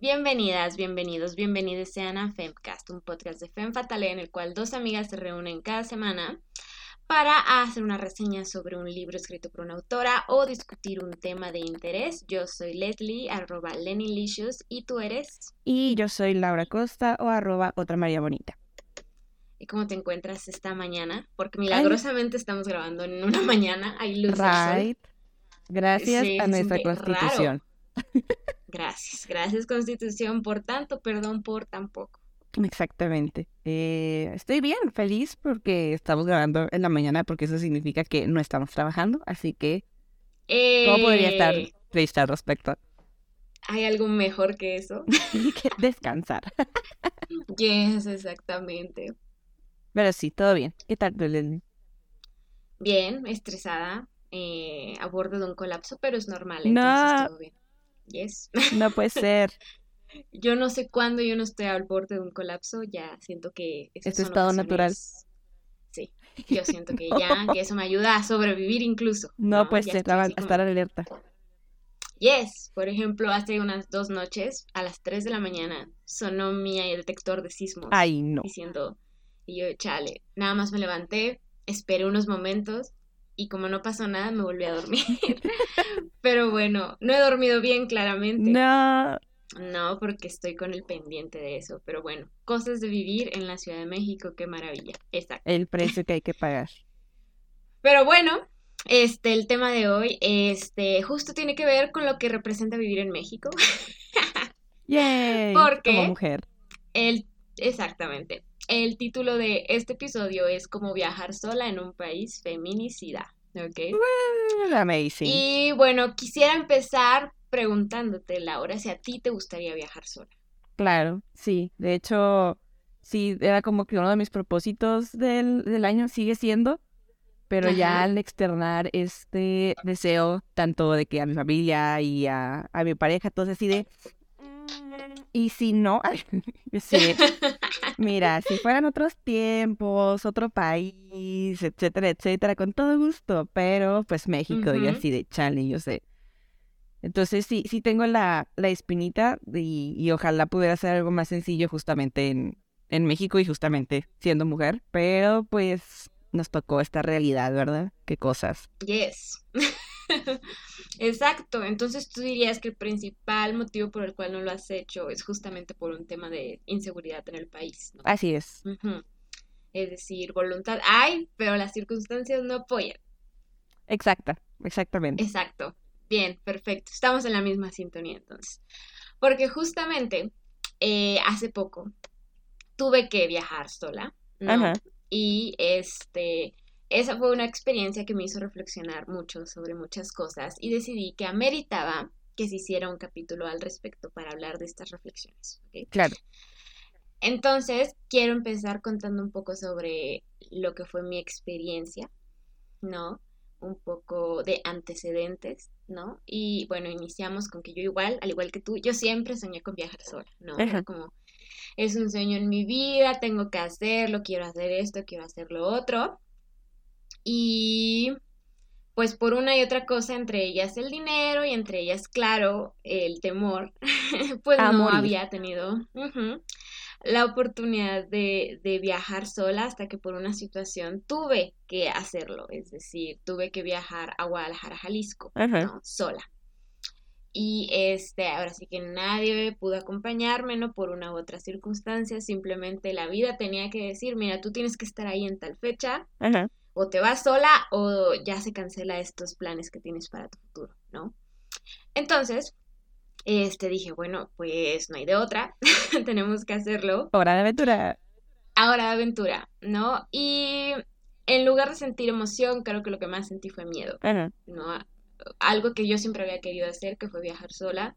Bienvenidas, bienvenidos, bienvenidos sean a Femcast, un podcast de Fem Fatale en el cual dos amigas se reúnen cada semana para hacer una reseña sobre un libro escrito por una autora o discutir un tema de interés. Yo soy Leslie, arroba Lennylicious, y tú eres... Y yo soy Laura Costa o arroba otra María Bonita. ¿Y cómo te encuentras esta mañana? Porque milagrosamente estamos grabando en una mañana, hay luz right. Gracias a nuestra constitución. Gracias, gracias Constitución por tanto, perdón por tan poco. Exactamente. Eh, estoy bien, feliz porque estamos grabando en la mañana porque eso significa que no estamos trabajando, así que ¿cómo podría estar eh. triste al respecto? ¿Hay algo mejor que eso? que descansar. yes, exactamente. Pero sí, todo bien. ¿Qué tal, Bien, estresada, eh, a borde de un colapso, pero es normal, entonces todo bien. Yes. No puede ser. yo no sé cuándo yo no estoy al borde de un colapso, ya siento que... Es tu estado natural. Sí, yo siento que ya, que eso me ayuda a sobrevivir incluso. No, pues ser, a estar alerta. Yes, por ejemplo, hace unas dos noches, a las 3 de la mañana, sonó mi detector de sismos. Ay, no. Diciendo, y yo, chale, nada más me levanté, esperé unos momentos y como no pasó nada, me volví a dormir. Pero bueno, no he dormido bien, claramente. No. No, porque estoy con el pendiente de eso. Pero bueno, cosas de vivir en la Ciudad de México, qué maravilla. Exacto. El precio que hay que pagar. Pero bueno, este, el tema de hoy, este, justo tiene que ver con lo que representa vivir en México. Yay, porque como mujer. El, exactamente. El título de este episodio es Cómo viajar sola en un país feminicida. ¿Ok? amazing. Y bueno, quisiera empezar preguntándote, Laura, si a ti te gustaría viajar sola. Claro, sí. De hecho, sí, era como que uno de mis propósitos del, año sigue siendo, pero ya al externar este deseo, tanto de que a mi familia y a, a mi pareja, todo así de, y si no, sí, mira, si fueran otros tiempos, otro país, etcétera, etcétera, con todo gusto, pero pues México y así de chale, yo sé. Entonces sí, sí tengo la, la espinita y, y, ojalá pudiera ser algo más sencillo justamente en, en México y justamente siendo mujer, pero pues nos tocó esta realidad, ¿verdad? Qué cosas. Yes. Exacto, entonces tú dirías que el principal motivo por el cual no lo has hecho es justamente por un tema de inseguridad en el país. Así es. Es decir, voluntad hay, pero las circunstancias no apoyan. Exacta, exactamente. Exacto. Bien, perfecto. Estamos en la misma sintonía entonces. Porque justamente eh, hace poco tuve que viajar sola, ¿no? Y este, esa fue una experiencia que me hizo reflexionar mucho sobre muchas cosas y decidí que ameritaba que se hiciera un capítulo al respecto para hablar de estas reflexiones. Claro. Entonces, quiero empezar contando un poco sobre lo que fue mi experiencia, ¿no? Un poco de antecedentes, ¿no? Y bueno, iniciamos con que yo igual, al igual que tú, yo siempre soñé con viajar sola, ¿no? Como es un sueño en mi vida, tengo que hacerlo, quiero hacer esto, quiero hacer lo otro. Y pues por una y otra cosa, entre ellas el dinero y entre ellas, claro, el temor, pues no había tenido la oportunidad de, viajar sola hasta que por una situación tuve que hacerlo, es decir, tuve que viajar a Guadalajara, Jalisco, sola. Y este, ahora sí que nadie pudo acompañarme, ¿no? Por una u otra circunstancia, simplemente la vida tenía que decir, mira, tú tienes que estar ahí en tal fecha, o te vas sola o ya se cancela estos planes que tienes para tu futuro, ¿no? Entonces, este dije, bueno, pues no hay de otra, tenemos que hacerlo. Hora de aventura. Ahora de aventura, ¿no? Y en lugar de sentir emoción, creo que lo que más sentí fue miedo, ¿no? Algo que yo siempre había querido hacer, que fue viajar sola.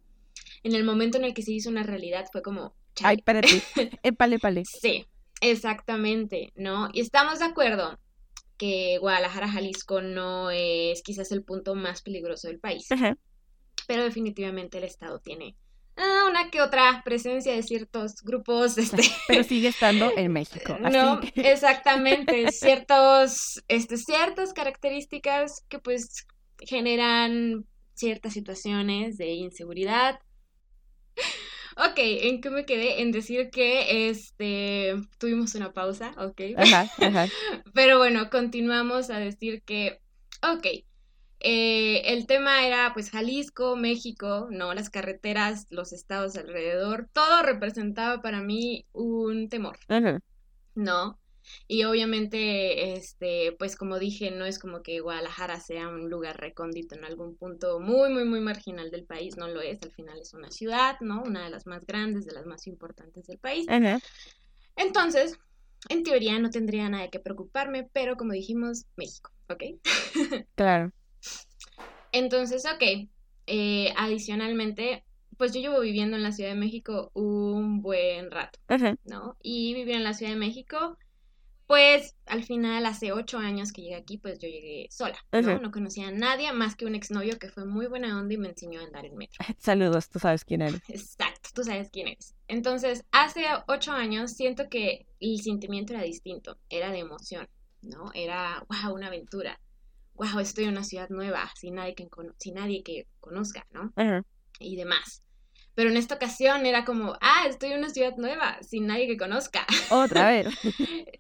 En el momento en el que se hizo una realidad fue como... Ay, espérate, épale, épale. sí, exactamente, ¿no? Y estamos de acuerdo que Guadalajara, Jalisco no es quizás el punto más peligroso del país. Pero definitivamente el estado tiene ah, una que otra presencia de ciertos grupos. Este... Pero sigue estando en México. no, exactamente. Ciertos, este, ciertas características que pues generan ciertas situaciones de inseguridad. Ok, ¿en qué me quedé? En decir que este tuvimos una pausa, ok. Ajá, ajá. Pero bueno, continuamos a decir que, ok, eh, el tema era pues Jalisco, México, ¿no? Las carreteras, los estados alrededor, todo representaba para mí un temor, Ajá. ¿no? Y obviamente, este, pues como dije, no es como que Guadalajara sea un lugar recóndito en algún punto muy, muy, muy marginal del país, no lo es, al final es una ciudad, ¿no? Una de las más grandes, de las más importantes del país. Ajá. Entonces, en teoría no tendría nada que preocuparme, pero como dijimos, México, ¿ok? Claro. Entonces, ok, eh, adicionalmente, pues yo llevo viviendo en la Ciudad de México un buen rato, Ajá. ¿no? Y vivir en la Ciudad de México, pues al final, hace ocho años que llegué aquí, pues yo llegué sola, ¿no? Conocía a nadie más que un exnovio que fue muy buena onda y me enseñó a andar en metro. Saludos, tú sabes quién eres. Exacto, tú sabes quién eres. Entonces, hace ocho años siento que el sentimiento era distinto, era de emoción, ¿no? Era, wow, una aventura. Wow, estoy en una ciudad nueva, sin nadie que, sin nadie que conozca, ¿no? Y demás. Pero en esta ocasión era como, ah, estoy en una ciudad nueva, sin nadie que conozca. Otra vez.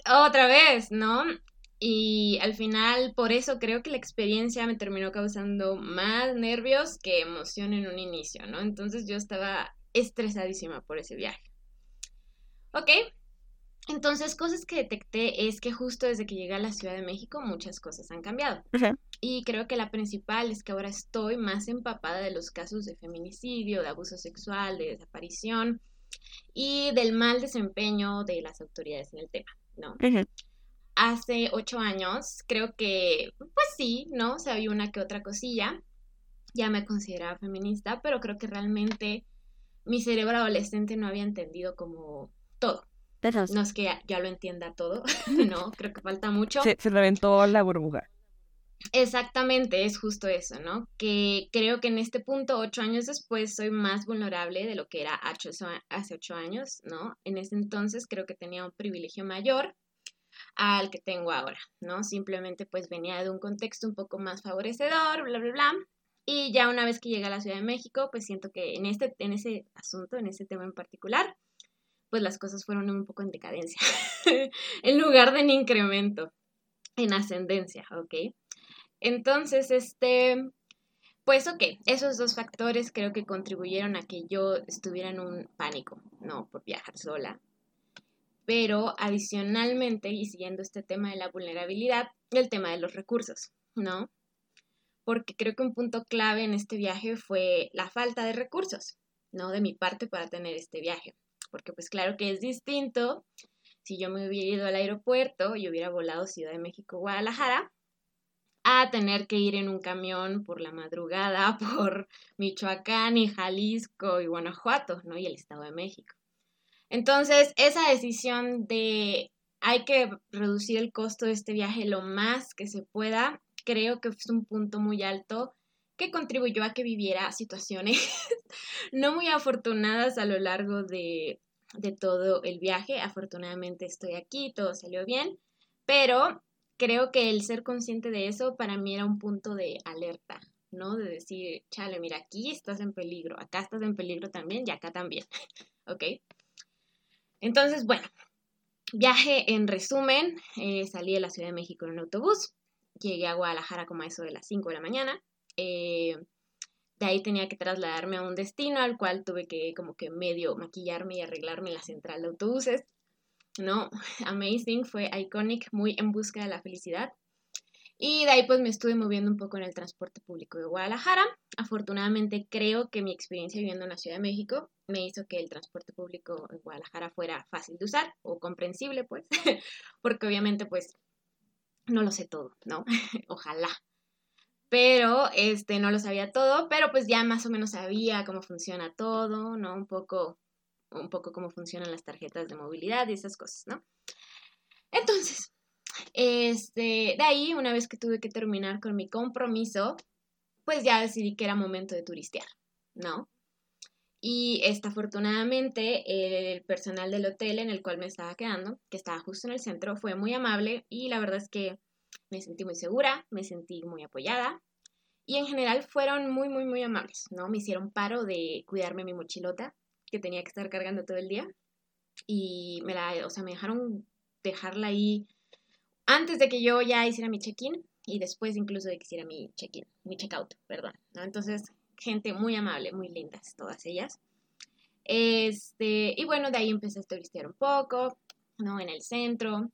Otra vez, ¿no? Y al final, por eso creo que la experiencia me terminó causando más nervios que emoción en un inicio, ¿no? Entonces yo estaba estresadísima por ese viaje. Ok, entonces cosas que detecté es que justo desde que llegué a la Ciudad de México muchas cosas han cambiado. Y creo que la principal es que ahora estoy más empapada de los casos de feminicidio, de abuso sexual, de desaparición y del mal desempeño de las autoridades en el tema, ¿no? Hace ocho años, creo que, pues sí, ¿no? Sabía una que otra cosilla. Ya me consideraba feminista, pero creo que realmente mi cerebro adolescente no había entendido como todo. No es que ya, ya lo entienda todo, no, creo que falta mucho. Se, se reventó la burbuja. Exactamente, es justo eso, ¿no? Que creo que en este punto, ocho años después, soy más vulnerable de lo que era hace ocho años, ¿no? En ese entonces creo que tenía un privilegio mayor al que tengo ahora, ¿no? Simplemente pues venía de un contexto un poco más favorecedor, bla, bla, bla. Y ya una vez que llegué a la Ciudad de México, pues siento que en, este, en ese asunto, en ese tema en particular, pues las cosas fueron un poco en decadencia, en lugar de en incremento, en ascendencia, ¿ok? Entonces, este, pues ok, esos dos factores creo que contribuyeron a que yo estuviera en un pánico, ¿no? Por viajar sola. Pero adicionalmente, y siguiendo este tema de la vulnerabilidad, el tema de los recursos, ¿no? Porque creo que un punto clave en este viaje fue la falta de recursos, ¿no? De mi parte para tener este viaje. Porque pues claro que es distinto si yo me hubiera ido al aeropuerto y hubiera volado Ciudad de México, Guadalajara, a tener que ir en un camión por la madrugada por Michoacán y Jalisco y Guanajuato, ¿no? Y el Estado de México. Entonces, esa decisión de hay que reducir el costo de este viaje lo más que se pueda, creo que es un punto muy alto que contribuyó a que viviera situaciones no muy afortunadas a lo largo de, de todo el viaje. Afortunadamente estoy aquí, todo salió bien, pero creo que el ser consciente de eso para mí era un punto de alerta, ¿no? De decir, chale, mira, aquí estás en peligro, acá estás en peligro también y acá también, ¿ok? Entonces, bueno, viaje en resumen, eh, salí de la Ciudad de México en un autobús, llegué a Guadalajara como a eso de las 5 de la mañana, eh, de ahí tenía que trasladarme a un destino al cual tuve que como que medio maquillarme y arreglarme en la central de autobuses, ¿no? Amazing, fue iconic, muy en busca de la felicidad. Y de ahí pues me estuve moviendo un poco en el transporte público de Guadalajara. Afortunadamente creo que mi experiencia viviendo en la Ciudad de México me hizo que el transporte público en Guadalajara fuera fácil de usar o comprensible pues, porque obviamente pues no lo sé todo, ¿no? Ojalá. Pero este no lo sabía todo, pero pues ya más o menos sabía cómo funciona todo, ¿no? Un poco un poco cómo funcionan las tarjetas de movilidad y esas cosas, ¿no? Entonces, este, de ahí, una vez que tuve que terminar con mi compromiso, pues ya decidí que era momento de turistear, ¿no? Y esta, afortunadamente, el personal del hotel en el cual me estaba quedando, que estaba justo en el centro, fue muy amable y la verdad es que me sentí muy segura, me sentí muy apoyada y en general fueron muy, muy, muy amables, ¿no? Me hicieron paro de cuidarme mi mochilota, que tenía que estar cargando todo el día. Y me la, o sea, me dejaron dejarla ahí antes de que yo ya hiciera mi check-in y después incluso de que hiciera mi check-in, mi check-out, perdón, ¿no? Entonces, gente muy amable, muy lindas, todas ellas. Este, y bueno, de ahí empecé a turistear un poco, ¿no? En el centro.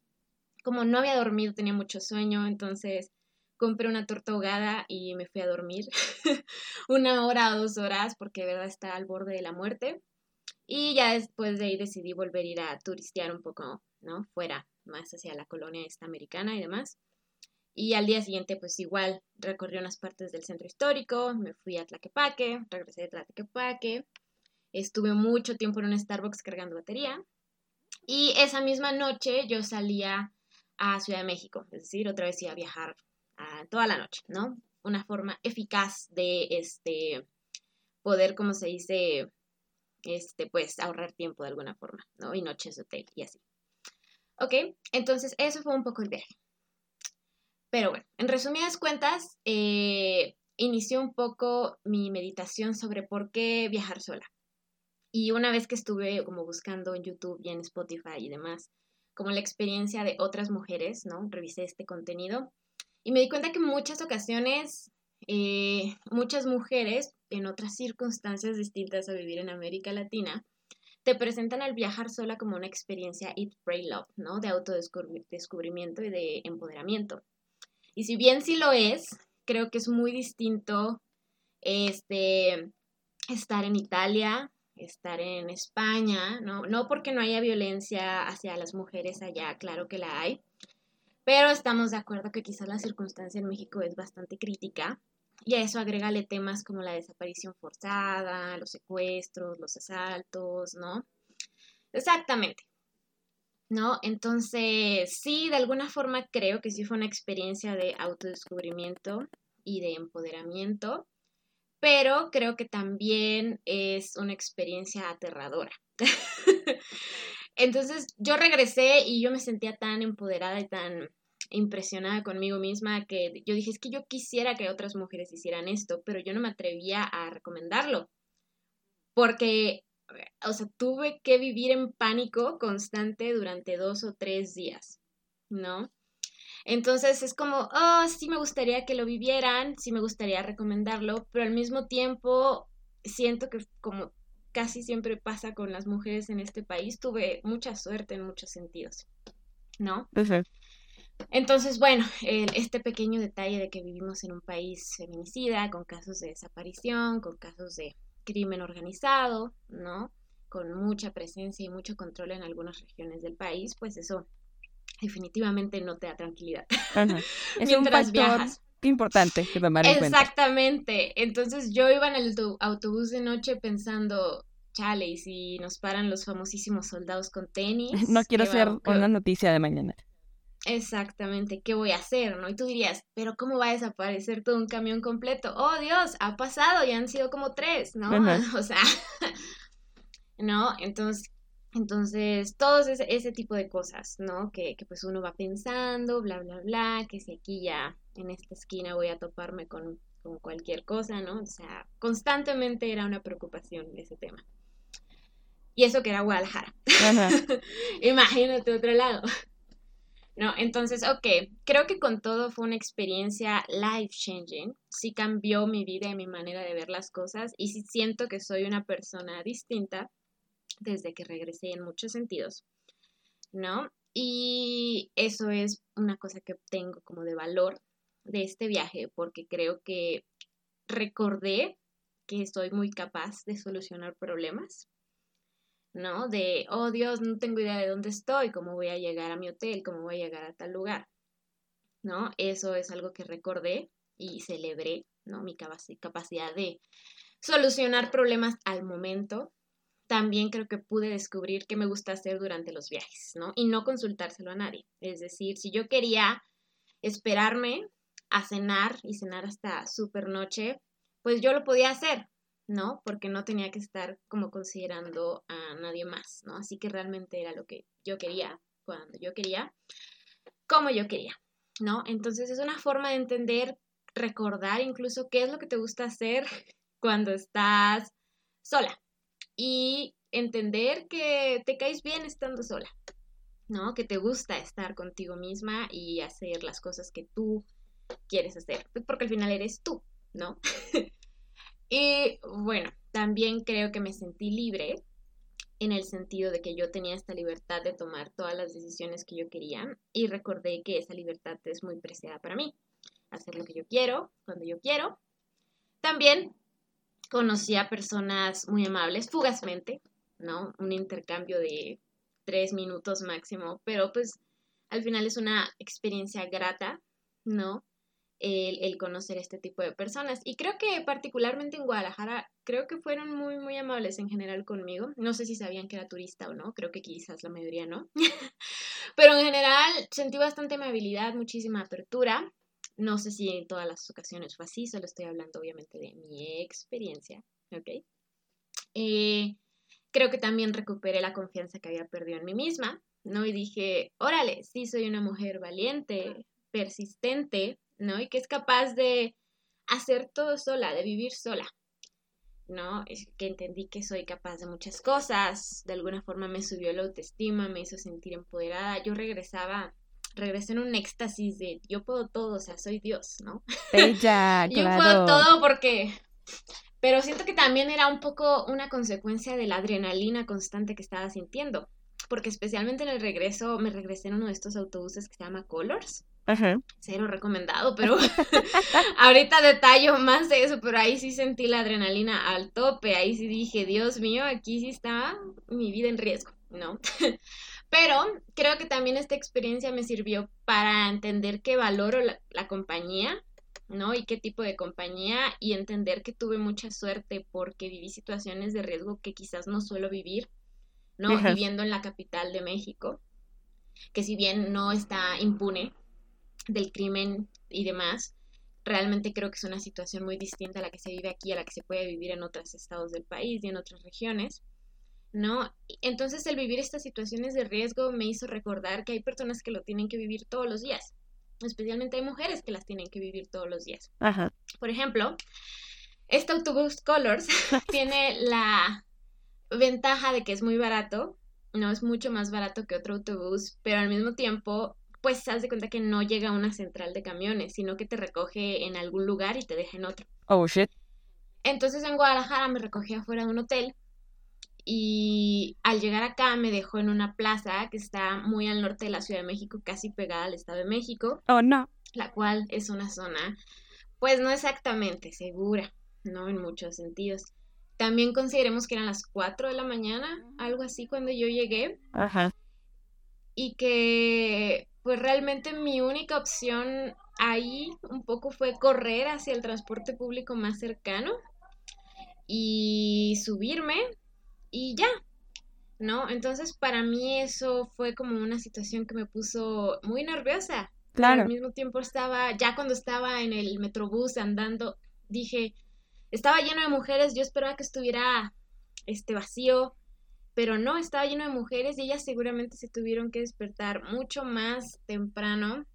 Como no había dormido, tenía mucho sueño, entonces compré una torta ahogada y me fui a dormir una hora o dos horas porque de verdad está al borde de la muerte. Y ya después de ahí decidí volver a ir a turistear un poco, ¿no? Fuera, más hacia la colonia esta americana y demás. Y al día siguiente, pues igual, recorrí unas partes del centro histórico, me fui a Tlaquepaque, regresé de Tlaquepaque, estuve mucho tiempo en un Starbucks cargando batería. Y esa misma noche yo salía a Ciudad de México, es decir, otra vez iba a viajar toda la noche, ¿no? Una forma eficaz de este poder, como se dice, este, pues ahorrar tiempo de alguna forma, ¿no? Y noches de hotel y así. Ok, entonces eso fue un poco el viaje. Pero bueno, en resumidas cuentas, eh, inició un poco mi meditación sobre por qué viajar sola. Y una vez que estuve como buscando en YouTube y en Spotify y demás, como la experiencia de otras mujeres, ¿no? Revisé este contenido y me di cuenta que en muchas ocasiones eh, muchas mujeres en otras circunstancias distintas a vivir en América Latina te presentan al viajar sola como una experiencia Eat, Pray, Love, ¿no? De autodescubrimiento y de empoderamiento. Y si bien sí lo es, creo que es muy distinto este, estar en Italia, estar en España, ¿no? No porque no haya violencia hacia las mujeres allá, claro que la hay, pero estamos de acuerdo que quizás la circunstancia en México es bastante crítica y a eso agrégale temas como la desaparición forzada, los secuestros, los asaltos, ¿no? Exactamente. ¿No? Entonces, sí, de alguna forma creo que sí fue una experiencia de autodescubrimiento y de empoderamiento pero creo que también es una experiencia aterradora. Entonces yo regresé y yo me sentía tan empoderada y tan impresionada conmigo misma que yo dije, es que yo quisiera que otras mujeres hicieran esto, pero yo no me atrevía a recomendarlo, porque, o sea, tuve que vivir en pánico constante durante dos o tres días, ¿no? Entonces es como, oh, sí me gustaría que lo vivieran, sí me gustaría recomendarlo, pero al mismo tiempo siento que como casi siempre pasa con las mujeres en este país, tuve mucha suerte en muchos sentidos, ¿no? Entonces, bueno, este pequeño detalle de que vivimos en un país feminicida, con casos de desaparición, con casos de crimen organizado, ¿no? Con mucha presencia y mucho control en algunas regiones del país, pues eso definitivamente no te da tranquilidad. Es un factor importante que tomar en cuenta. Exactamente. Entonces yo iba en el autobús de noche pensando, chale, y si nos paran los famosísimos soldados con tenis. No quiero ser una noticia de mañana. Exactamente, ¿qué voy a hacer? ¿No? Y tú dirías, pero ¿cómo va a desaparecer todo un camión completo? Oh Dios, ha pasado, ya han sido como tres, ¿no? O sea, ¿no? Entonces, entonces, todos ese, tipo de cosas, ¿no? Que, pues uno va pensando, bla, bla, bla, que si aquí ya en esta esquina voy a toparme con, cualquier cosa, ¿no? O sea, constantemente era una preocupación ese tema. Y eso que era Guadalajara. Imagínate otro lado. No, entonces, ok, creo que con todo fue una experiencia life changing. Sí cambió mi vida y mi manera de ver las cosas y sí siento que soy una persona distinta desde que regresé en muchos sentidos, ¿no? Y eso es una cosa que tengo como de valor de este viaje, porque creo que recordé que estoy muy capaz de solucionar problemas, ¿no? De, oh Dios, no tengo idea de dónde estoy, cómo voy a llegar a mi hotel, cómo voy a llegar a tal lugar, ¿no? Eso es algo que recordé y celebré, ¿no? Mi capacidad de solucionar problemas al momento también creo que pude descubrir qué me gusta hacer durante los viajes, ¿no? Y no consultárselo a nadie. Es decir, si yo quería esperarme a cenar y cenar hasta súper noche, pues yo lo podía hacer, ¿no? Porque no tenía que estar como considerando a nadie más, ¿no? Así que realmente era lo que yo quería, cuando yo quería, como yo quería, ¿no? Entonces es una forma de entender, recordar incluso qué es lo que te gusta hacer cuando estás sola, y entender que te caes bien estando sola, ¿no? Que te gusta estar contigo misma y hacer las cosas que tú quieres hacer, porque al final eres tú, ¿no? y bueno, también creo que me sentí libre en el sentido de que yo tenía esta libertad de tomar todas las decisiones que yo quería y recordé que esa libertad es muy preciada para mí. Hacer lo que yo quiero, cuando yo quiero. También conocí a personas muy amables, fugazmente, ¿no? Un intercambio de tres minutos máximo, pero pues al final es una experiencia grata, ¿no? el, conocer este tipo de personas. Y creo que particularmente en Guadalajara, creo que fueron muy, muy amables en general conmigo. No sé si sabían que era turista o no, creo que quizás la mayoría no. Pero en general sentí bastante amabilidad, muchísima apertura. No sé si en todas las ocasiones fue así, solo estoy hablando obviamente de mi experiencia, ¿ok? Eh, creo que también recuperé la confianza que había perdido en mí misma, ¿no? Y dije, órale, sí soy una mujer valiente, persistente, ¿no? Y que es capaz de hacer todo sola, de vivir sola, ¿no? Es que entendí que soy capaz de muchas cosas, de alguna forma me subió la autoestima, me hizo sentir empoderada, yo regresaba, regresé en un éxtasis de yo puedo todo, o sea, soy Dios, ¿no? Ella, yo puedo todo porque... Pero siento que también era un poco una consecuencia de la adrenalina constante que estaba sintiendo, porque especialmente en el regreso me regresé en uno de estos autobuses que se llama Colors Cero recomendado, pero ahorita detallo más de eso, pero ahí sí sentí la adrenalina al tope, ahí sí dije, Dios mío, aquí sí está mi vida en riesgo, ¿no? Pero creo que también esta experiencia me sirvió para entender que valoro la, compañía, ¿no? Y qué tipo de compañía y entender que tuve mucha suerte porque viví situaciones de riesgo que quizás no suelo vivir, ¿no? Viviendo en la capital de México, que si bien no está impune, del crimen y demás, realmente creo que es una situación muy distinta a la que se vive aquí, a la que se puede vivir en otros estados del país y en otras regiones, ¿no? Entonces el vivir estas situaciones de riesgo me hizo recordar que hay personas que lo tienen que vivir todos los días, especialmente hay mujeres que las tienen que vivir todos los días. Ajá. Por ejemplo, este autobús Colors tiene la ventaja de que es muy barato, no es mucho más barato que otro autobús, pero al mismo tiempo pues haz de cuenta que no llega a una central de camiones, sino que te recoge en algún lugar y te deja en otro. Oh, shit. Entonces en Guadalajara me recogía afuera de un hotel y al llegar acá me dejó en una plaza que está muy al norte de la Ciudad de México, casi pegada al Estado de México. Oh, no. La cual es una zona, pues no exactamente segura, ¿no? En muchos sentidos. También consideremos que eran las 4 de la mañana, algo así, cuando yo llegué. Ajá. Y que pues realmente mi única opción ahí un poco fue correr hacia el transporte público más cercano y subirme y ya, ¿no? Entonces para mí eso fue como una situación que me puso muy nerviosa. Claro. al mismo tiempo estaba, ya cuando estaba en el metrobús andando, dije, estaba lleno de mujeres, yo esperaba que estuviera este vacío, pero no, estaba lleno de mujeres y ellas seguramente se tuvieron que despertar mucho más temprano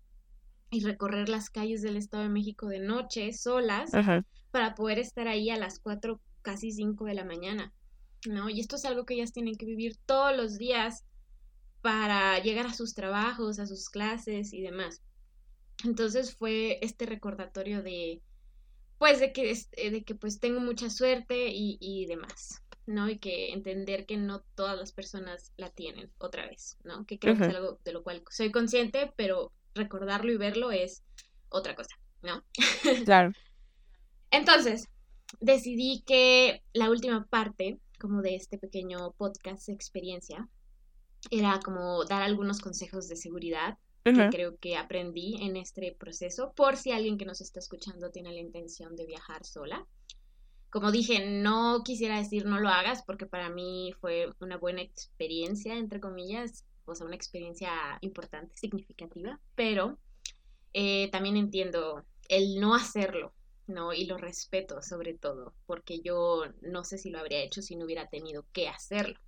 y recorrer las calles del Estado de México de noche, solas, para poder estar ahí a las 4, casi 5 de la mañana, ¿no? Y esto es algo que ellas tienen que vivir todos los días para llegar a sus trabajos, a sus clases y demás. Entonces fue este recordatorio de, pues, de que, de que pues tengo mucha suerte y, y demás. ¿no? Y que entender que no todas las personas la tienen otra vez, ¿no? Que creo que es algo de lo cual soy consciente, pero recordarlo y verlo es otra cosa, ¿no? Claro. Entonces, decidí que la última parte, como de este pequeño podcast experiencia, era como dar algunos consejos de seguridad que creo que aprendí en este proceso, por si alguien que nos está escuchando tiene la intención de viajar sola. Como dije, no quisiera decir no lo hagas porque para mí fue una buena experiencia, entre comillas, o sea, una experiencia importante, significativa, pero eh, también entiendo el no hacerlo, ¿no? Y lo respeto sobre todo, porque yo no sé si lo habría hecho si no hubiera tenido que hacerlo,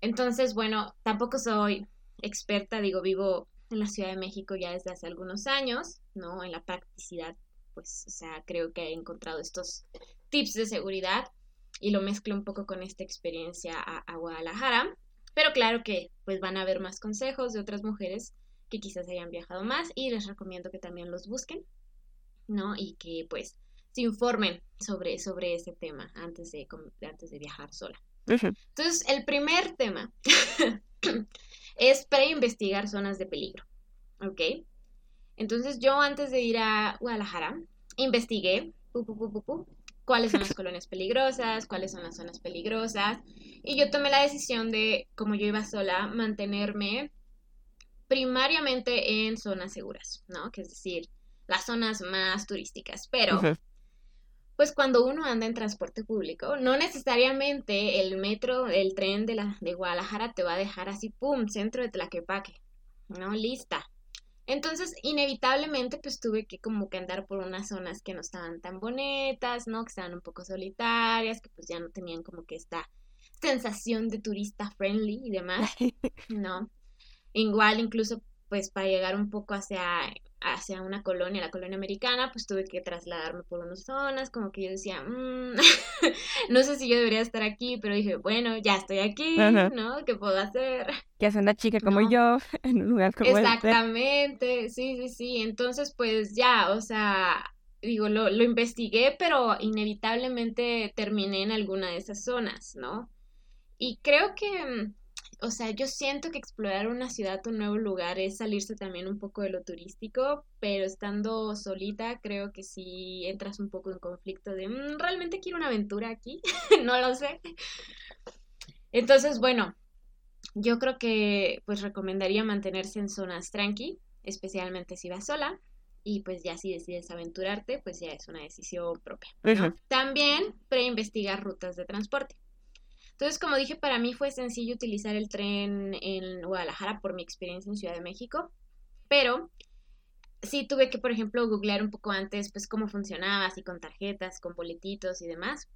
Entonces, bueno, tampoco soy experta, digo, vivo en la Ciudad de México ya desde hace algunos años, ¿no? En la practicidad pues, o sea, creo que he encontrado estos tips de seguridad. y lo mezclo un poco con esta experiencia a, Guadalajara. Pero claro que pues van a haber más consejos de otras mujeres que quizás hayan viajado más y les recomiendo que también los busquen, ¿no? Y que pues se informen sobre, sobre ese tema antes de, antes de viajar sola. Entonces, el primer tema es pre-investigar zonas de peligro, ¿ok? Entonces, yo antes de ir a Guadalajara, investigué cuáles son las colonias peligrosas, cuáles son las zonas peligrosas, y yo tomé la decisión de, como yo iba sola, mantenerme primariamente en zonas seguras, ¿no? Que es decir, las zonas más turísticas, pero pues cuando uno anda en transporte público, no necesariamente el metro, el tren de, la, de Guadalajara te va a dejar así, ¡pum!, centro de Tlaquepaque, ¿no? Lista. Entonces, inevitablemente, pues tuve que como que andar por unas zonas que no estaban tan bonitas, ¿no? Que estaban un poco solitarias, que pues ya no tenían como que esta sensación de turista friendly y demás, ¿no? Igual, incluso, pues para llegar un poco hacia hacia una colonia, la colonia americana, pues tuve que trasladarme por unas zonas, como que yo decía, mm, no sé si yo debería estar aquí, pero dije, bueno, ya estoy aquí, ¿no? ¿Qué puedo hacer? ¿Qué hace una chica como yo en un lugar como este? Exactamente, sí, sí, sí, entonces pues ya, o sea, digo, lo, lo investigué, pero inevitablemente terminé en alguna de esas zonas, ¿no? Y creo que mm, o sea, yo siento que explorar una ciudad, un nuevo lugar, es salirse también un poco de lo turístico, pero estando solita, creo que sí entras un poco en conflicto de, mm, ¿realmente quiero una aventura aquí? no lo sé. Entonces, bueno, yo creo que pues recomendaría mantenerse en zonas tranqui, especialmente si vas sola. Y pues ya si decides aventurarte, pues ya es una decisión propia. También pre-investigar rutas de transporte. Entonces, como dije, para mí fue sencillo utilizar el tren en Guadalajara por mi experiencia en Ciudad de México, pero sí tuve que, por ejemplo, googlear un poco antes, pues cómo funcionaba, así con tarjetas, con boletitos y demás.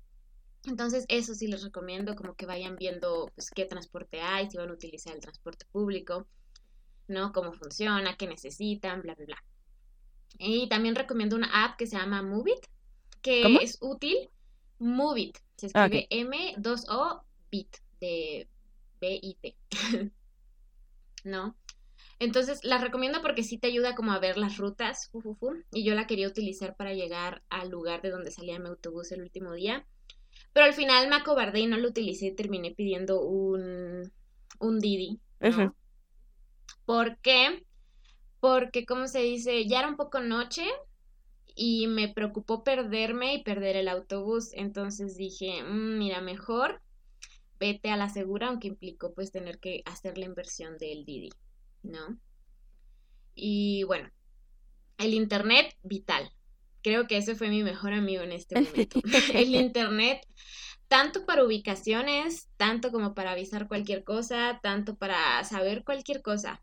Entonces, eso sí les recomiendo, como que vayan viendo, pues, qué transporte hay, si van a utilizar el transporte público, ¿no? Cómo funciona, qué necesitan, bla, bla, bla. Y también recomiendo una app que se llama Movit, que es útil. Movit, se ah, escribe M2O BIT, de B-I-T. ¿No? Entonces, la recomiendo porque sí te ayuda como a ver las rutas, y yo la quería utilizar para llegar al lugar de donde salía mi autobús el último día. Pero al final me acobardé y no lo utilicé y terminé pidiendo un, un Didi. ¿Por qué? Porque, como se dice, ya era un poco noche y me preocupó perderme y perder el autobús. Entonces dije, mm, mira, mejor vete a la segura, aunque implicó pues tener que hacer la inversión del Didi, ¿no? Y bueno, el Internet vital. Creo que ese fue mi mejor amigo en este momento. el Internet, tanto para ubicaciones, tanto como para avisar cualquier cosa, tanto para saber cualquier cosa.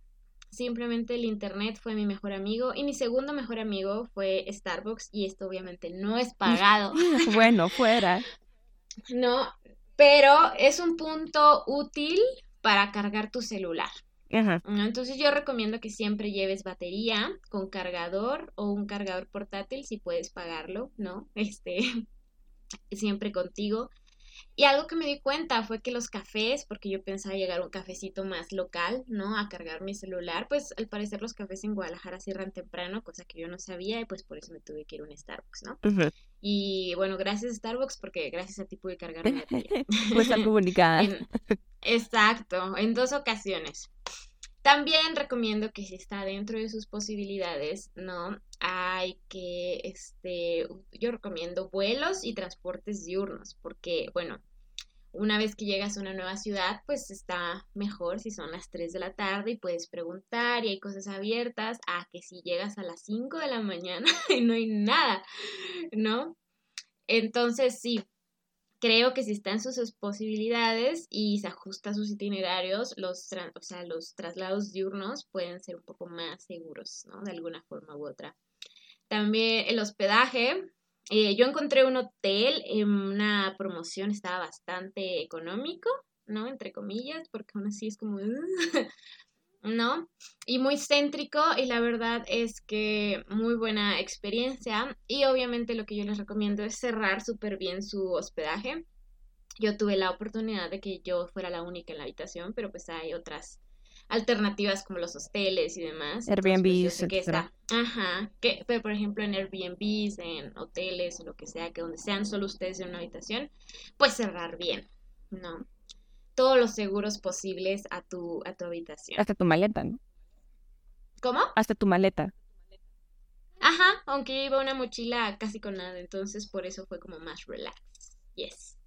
Simplemente el Internet fue mi mejor amigo y mi segundo mejor amigo fue Starbucks y esto obviamente no es pagado. bueno, fuera. No, pero es un punto útil para cargar tu celular. Entonces yo recomiendo que siempre lleves batería con cargador o un cargador portátil si puedes pagarlo, ¿no? Este, siempre contigo. Y algo que me di cuenta fue que los cafés, porque yo pensaba llegar a un cafecito más local, ¿no? A cargar mi celular, pues al parecer los cafés en Guadalajara cierran temprano, cosa que yo no sabía y pues por eso me tuve que ir a un Starbucks, ¿no? Y bueno, gracias Starbucks porque gracias a ti pude cargar mi batería. pues tan comunicada. exacto, en dos ocasiones. También recomiendo que si está dentro de sus posibilidades, ¿no? Hay que, este, yo recomiendo vuelos y transportes diurnos, porque, bueno, una vez que llegas a una nueva ciudad, pues está mejor si son las 3 de la tarde y puedes preguntar y hay cosas abiertas, a que si llegas a las 5 de la mañana y no hay nada, ¿no? Entonces, sí, creo que si está en sus posibilidades y se ajusta a sus itinerarios, los, o sea, los traslados diurnos pueden ser un poco más seguros, ¿no? De alguna forma u otra. También el hospedaje. Eh, yo encontré un hotel en una promoción, estaba bastante económico, ¿no? Entre comillas, porque aún así es como... ¿no? Y muy céntrico y la verdad es que muy buena experiencia y obviamente lo que yo les recomiendo es cerrar súper bien su hospedaje, yo tuve la oportunidad de que yo fuera la única en la habitación, pero pues hay otras alternativas como los hosteles y demás. Airbnb, pues, que está, ajá, que pero por ejemplo en Airbnb, en hoteles o lo que sea, que donde sean solo ustedes en una habitación, pues cerrar bien, ¿no? Todos los seguros posibles a tu a tu habitación. Hasta tu maleta, ¿no? ¿Cómo? Hasta tu maleta. Ajá, aunque iba una mochila casi con nada, entonces por eso fue como más relax. Yes.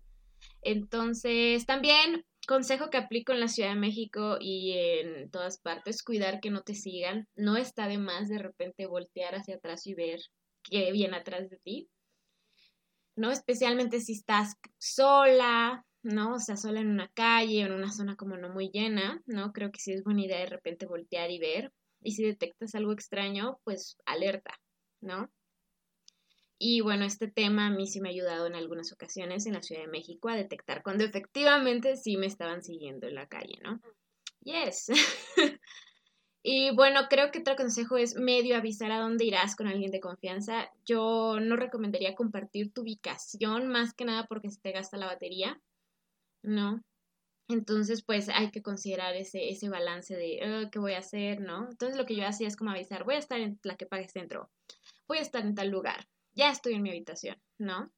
Entonces, también consejo que aplico en la Ciudad de México y en todas partes, cuidar que no te sigan. No está de más de repente voltear hacia atrás y ver qué viene atrás de ti. ¿No? Especialmente si estás sola, ¿no? O sea, sola en una calle o en una zona como no muy llena, ¿no? Creo que sí es buena idea de repente voltear y ver. Y si detectas algo extraño, pues alerta, ¿no? Y bueno, este tema a mí sí me ha ayudado en algunas ocasiones en la Ciudad de México a detectar cuando efectivamente sí me estaban siguiendo en la calle, ¿no? Yes. y bueno, creo que otro consejo es medio avisar a dónde irás con alguien de confianza. Yo no recomendaría compartir tu ubicación más que nada porque se te gasta la batería, ¿no? Entonces, pues hay que considerar ese, ese balance de qué voy a hacer, ¿no? Entonces, lo que yo hacía es como avisar, voy a estar en la que pague centro, voy a estar en tal lugar, ya estoy en mi habitación, ¿no?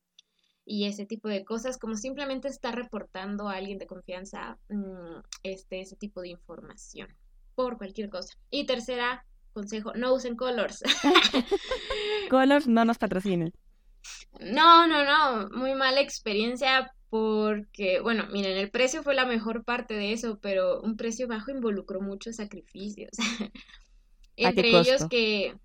Y ese tipo de cosas, como simplemente estar reportando a alguien de confianza mm, este, ese tipo de información por cualquier cosa. Y tercera, consejo, no usen colors. colors no nos patrocinen. No, no, no, muy mala experiencia porque, bueno, miren, el precio fue la mejor parte de eso, pero un precio bajo involucró muchos sacrificios. Entre ellos que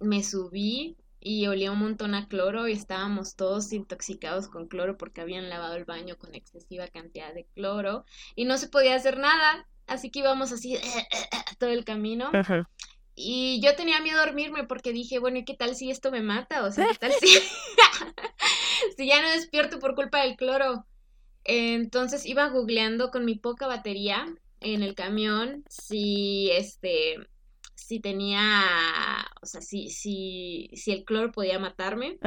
me subí y olía un montón a cloro y estábamos todos intoxicados con cloro porque habían lavado el baño con excesiva cantidad de cloro y no se podía hacer nada, así que íbamos así todo el camino. Y yo tenía miedo a dormirme porque dije, bueno, ¿y qué tal si esto me mata? O sea, ¿qué tal si, si ya no despierto por culpa del cloro? Entonces iba googleando con mi poca batería en el camión si este si tenía, o sea, si, si, si el cloro podía matarme.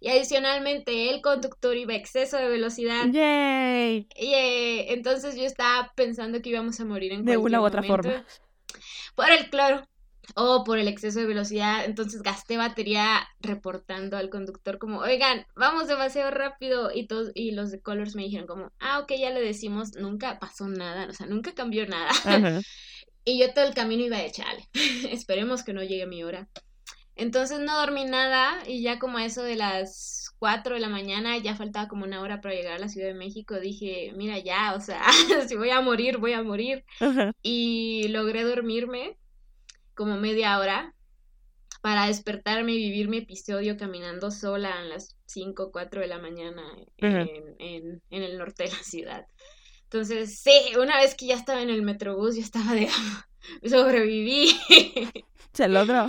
Y adicionalmente el conductor iba a exceso de velocidad. ¡Yay! Entonces yo estaba pensando que íbamos a morir en De una u otra forma. Por el cloro o por el exceso de velocidad. Entonces gasté batería reportando al conductor como, oigan, vamos demasiado rápido. Y, todos, y los de Colors me dijeron como, ah, ok, ya le decimos, nunca pasó nada, o sea, nunca cambió nada. Y yo todo el camino iba de chale. Esperemos que no llegue mi hora. Entonces no dormí nada y ya como a eso de las 4 de la mañana, ya faltaba como una hora para llegar a la Ciudad de México, dije, mira ya, o sea, si voy a morir, voy a morir. Y logré dormirme como media hora para despertarme y vivir mi episodio caminando sola a las 5 o 4 de la mañana en, en, en el norte de la ciudad. Entonces, sí, una vez que ya estaba en el metrobús, yo estaba de sobreviví. Se logró.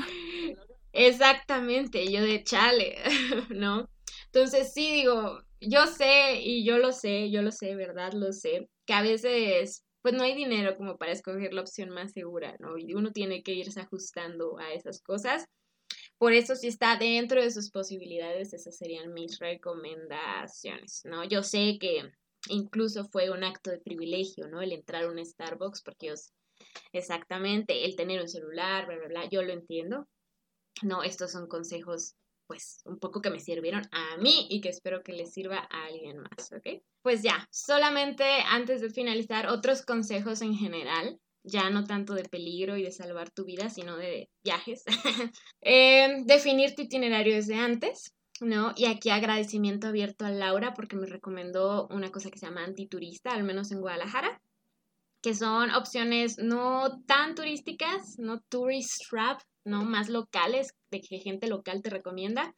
Exactamente, yo de chale, ¿no? Entonces, sí, digo, yo sé y yo lo sé, yo lo sé, ¿verdad? Lo sé, que a veces pues no hay dinero como para escoger la opción más segura, ¿no? Y uno tiene que irse ajustando a esas cosas. Por eso, si está dentro de sus posibilidades, esas serían mis recomendaciones, ¿no? Yo sé que incluso fue un acto de privilegio, ¿no? El entrar a un Starbucks, porque ellos, exactamente, el tener un celular, bla, bla, bla, yo lo entiendo. No, estos son consejos, pues, un poco que me sirvieron a mí y que espero que les sirva a alguien más, ¿ok? Pues ya, solamente antes de finalizar, otros consejos en general, ya no tanto de peligro y de salvar tu vida, sino de viajes. eh, definir tu itinerario desde antes, ¿no? Y aquí agradecimiento abierto a Laura porque me recomendó una cosa que se llama antiturista, al menos en Guadalajara, que son opciones no tan turísticas, no tourist trap, no más locales, de que gente local te recomienda.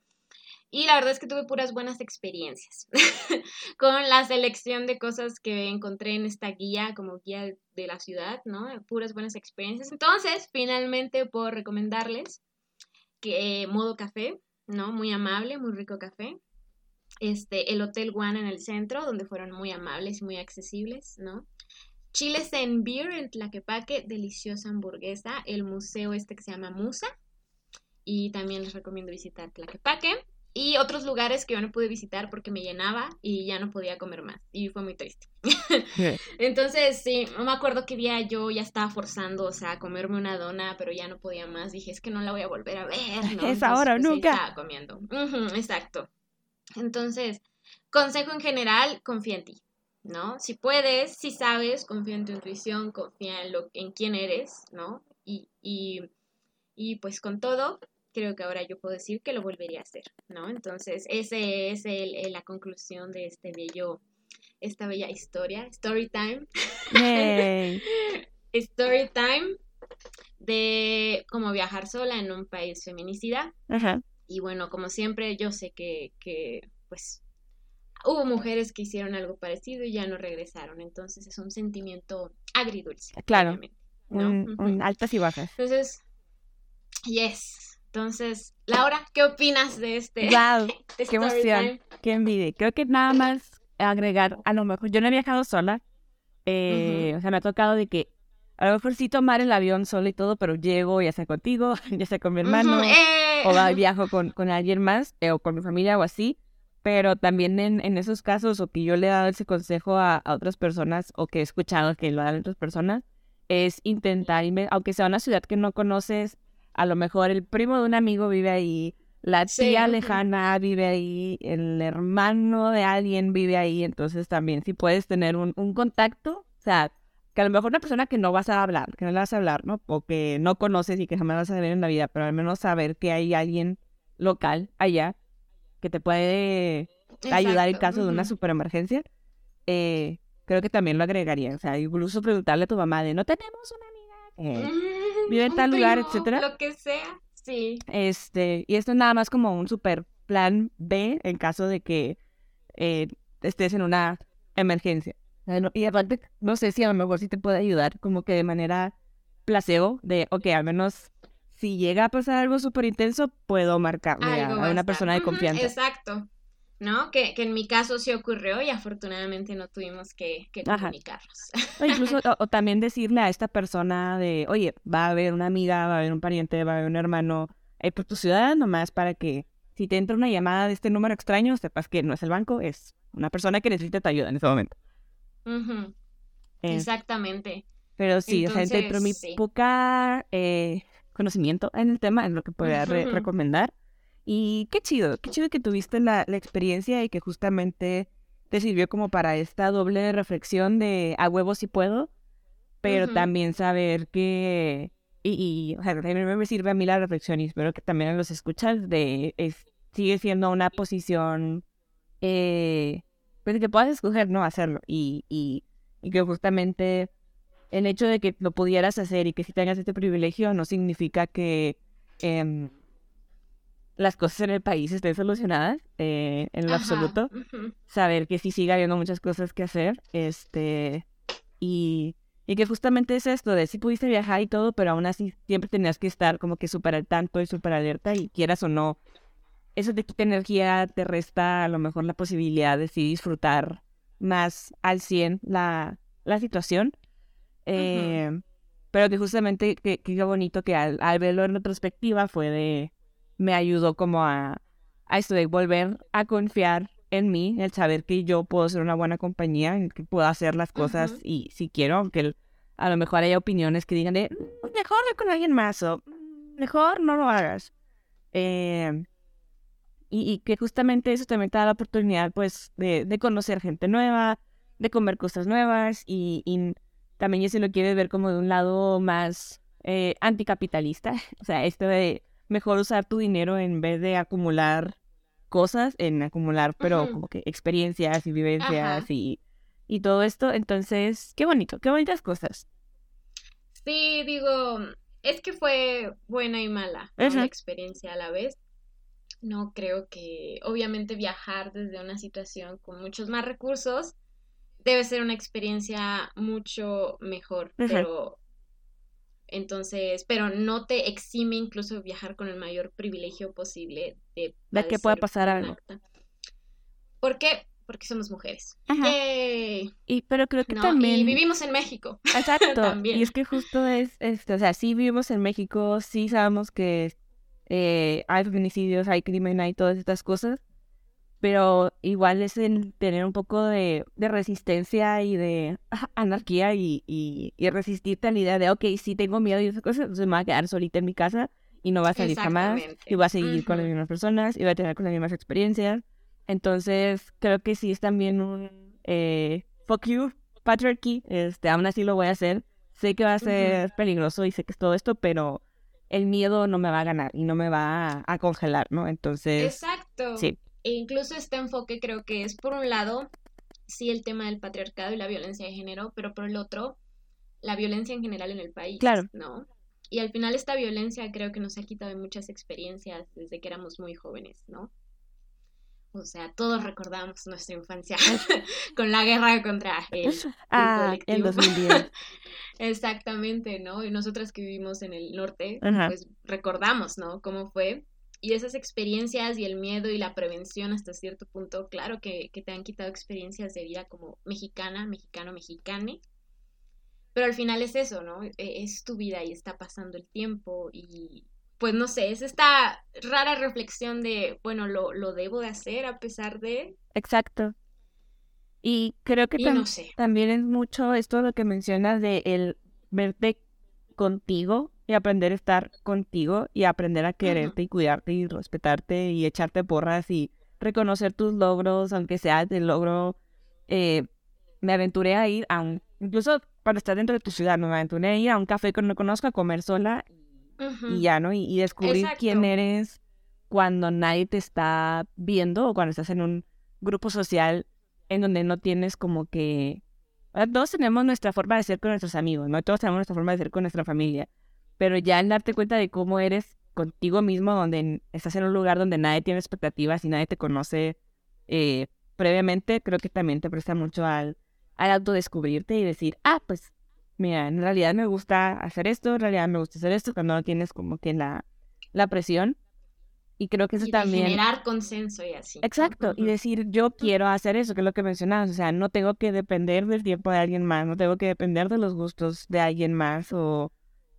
Y la verdad es que tuve puras buenas experiencias con la selección de cosas que encontré en esta guía como guía de la ciudad, ¿no? Puras buenas experiencias. Entonces, finalmente puedo recomendarles que Modo Café, ¿no? Muy amable, muy rico café. Este, el Hotel One en el centro, donde fueron muy amables y muy accesibles, ¿no? Chiles en Beer en Tlaquepaque, deliciosa hamburguesa. El museo este que se llama Musa. Y también les recomiendo visitar Tlaquepaque. Y otros lugares que yo no pude visitar porque me llenaba y ya no podía comer más y fue muy triste. Entonces, sí, no me acuerdo qué día yo ya estaba forzando, o sea, a comerme una dona, pero ya no podía más. Dije, es que no la voy a volver a ver, ¿no? Es ahora o pues, nunca. Estaba comiendo. exacto. Entonces, consejo en general, confía en ti, ¿no? Si puedes, si sabes, confía en tu intuición, confía en, lo, en quién eres, ¿no? Y, y, y pues con todo, creo que ahora yo puedo decir que lo volvería a hacer, ¿no? Entonces, ese es el, la conclusión de este bello, esta bella historia, story time. story time de cómo viajar sola en un país feminicida. Y bueno, como siempre, yo sé que, que, pues, hubo mujeres que hicieron algo parecido y ya no regresaron. Entonces, es un sentimiento agridulce. Claro. Un, altas y bajas. Entonces, yes, entonces, Laura, ¿qué opinas de este? ¡Wow! ¡Qué emoción! ¡Qué envidia! Creo que nada más agregar, a lo mejor, yo no he viajado sola, eh, o sea, me ha tocado de que a lo mejor sí tomar el avión sola y todo, pero llego ya sea contigo, ya sea con mi hermano, eh. o viajo con, con alguien más, eh, o con mi familia o así, pero también en, en, esos casos, o que yo le he dado ese consejo a, a otras personas, o que he escuchado que lo dan otras personas, es intentar, aunque sea una ciudad que no conoces, a lo mejor el primo de un amigo vive ahí, la tía lejana vive ahí, el hermano de alguien vive ahí, entonces también si puedes tener un, contacto, o sea, que a lo mejor una persona que no vas a hablar, que no le vas a hablar, ¿no? O que no conoces y que jamás vas a ver en la vida, pero al menos saber que hay alguien local allá que te puede ayudar en caso de una super emergencia, eh, creo que también lo agregaría. O sea, incluso preguntarle a tu mamá de, no tenemos una amiga vive en tal lugar, etcétera. Lo que sea, sí. Este, y esto es nada más como un super plan B en caso de que eh, estés en una emergencia. Y aparte, no sé si a lo mejor sí te puede ayudar como que de manera placebo, de, ok, al menos si llega a pasar algo súper intenso, puedo marcarle a, una persona de confianza. exacto. ¿No? Que, que, en mi caso sí ocurrió y afortunadamente no tuvimos que, que comunicarnos. O incluso, o, también decirle a esta persona de, oye, va a haber una amiga, va a haber un pariente, va a haber un hermano, eh, por tu ciudad nomás para que si te entra una llamada de este número extraño, sepas que no es el banco, es una persona que necesita tu ayuda en ese momento. Eh, Exactamente. Pero sí, o sea, dentro de mi poca eh, conocimiento en el tema, en lo que podría recomendar, y qué chido, qué chido que tuviste la, la, experiencia y que justamente te sirvió como para esta doble reflexión de a huevo si puedo, pero también saber que, y, y o sea, también me sirve a mí la reflexión y espero que también los escuchas de, es, sigue siendo una posición, eh, pues que puedas escoger no hacerlo y, y, y que justamente el hecho de que lo pudieras hacer y que si tengas este privilegio no significa que... Eh, las cosas en el país estén solucionadas eh, en lo absoluto. Saber que sí sigue habiendo muchas cosas que hacer. Este. Y, y que justamente es esto de si pudiste viajar y todo, pero aún así siempre tenías que estar como que súper al tanto y súper alerta y quieras o no. Eso de quita energía te resta a lo mejor la posibilidad de sí disfrutar más al 100 la, la situación. Eh, pero que justamente, que, que bonito que al, al verlo en retrospectiva fue de me ayudó como a, a esto de volver a confiar en mí, el saber que yo puedo ser una buena compañía, que puedo hacer las cosas y si quiero, aunque a lo mejor haya opiniones que digan de mejor con alguien más o mejor no lo hagas. Eh, y, que justamente eso también te da la oportunidad pues de, de conocer gente nueva, de comer cosas nuevas y, y también si lo quieres ver como de un lado más eh, anticapitalista, o sea, esto de mejor usar tu dinero en vez de acumular cosas, en acumular, pero como que experiencias y vivencias y, y todo esto. Entonces, qué bonito, qué bonitas cosas. Sí, digo, es que fue buena y mala la experiencia a la vez. No creo que, obviamente, viajar desde una situación con muchos más recursos debe ser una experiencia mucho mejor, pero entonces, pero no te exime incluso viajar con el mayor privilegio posible de... De que pueda pasar algo. ¿Por qué? Porque somos mujeres. Y, pero creo que también... Y vivimos en México. Exacto. Y es que justo es, este, o sea, sí vivimos en México, sí sabemos que eh, hay feminicidios, hay crimen, hay todas estas cosas, pero igual es el tener un poco de, resistencia y de anarquía y, y, resistirte a la idea de, ok, sí tengo miedo y esas cosas, entonces me voy a quedar solita en mi casa y no va a salir jamás y voy a seguir con las mismas personas y voy a tener con las mismas experiencias. Entonces, creo que sí es también un eh, fuck you, patriarchy, este, aún así lo voy a hacer. Sé que va a ser peligroso y sé que es todo esto, pero el miedo no me va a ganar y no me va a, congelar, ¿no? Entonces. Exacto. Sí. E incluso este enfoque creo que es, por un lado, sí el tema del patriarcado y la violencia de género, pero por el otro, la violencia en general en el país. Claro. ¿No? Y al final esta violencia creo que nos ha quitado muchas experiencias desde que éramos muy jóvenes, ¿no? O sea, todos recordamos nuestra infancia con la guerra contra el, ah, el 2010. Exactamente, ¿no? Y nosotras que vivimos en el norte, pues recordamos, ¿no? Cómo fue. Y esas experiencias y el miedo y la prevención hasta cierto punto, claro que, que te han quitado experiencias de vida como mexicana, mexicano, mexicane. Pero al final es eso, ¿no? E, es tu vida y está pasando el tiempo y pues no sé, es esta rara reflexión de, bueno, lo, lo debo de hacer a pesar de... Exacto. Y creo que también es mucho esto lo que mencionas de el verte contigo y aprender a estar contigo y aprender a quererte y cuidarte y respetarte y echarte porras y reconocer tus logros, aunque sea el logro. Eh, me aventuré a ir a un, incluso para estar dentro de tu ciudad, me aventuré a ir a un café que no conozco a comer sola y ya, ¿no? Y, descubrir quién eres cuando nadie te está viendo o cuando estás en un grupo social en donde no tienes como que... Todos tenemos nuestra forma de ser con nuestros amigos, ¿no? Todos tenemos nuestra forma de ser con nuestra familia. Pero ya en darte cuenta de cómo eres contigo mismo, donde estás en un lugar donde nadie tiene expectativas y nadie te conoce eh, previamente, creo que también te presta mucho al, al autodescubrirte y decir, ah, pues, mira, en realidad me gusta hacer esto, en realidad me gusta hacer esto, cuando no tienes como que la, la presión. Y creo que eso también... Generar consenso y así. Exacto, y decir, yo quiero hacer eso, que es lo que mencionabas, o sea, no tengo que depender del tiempo de alguien más, no tengo que depender de los gustos de alguien más o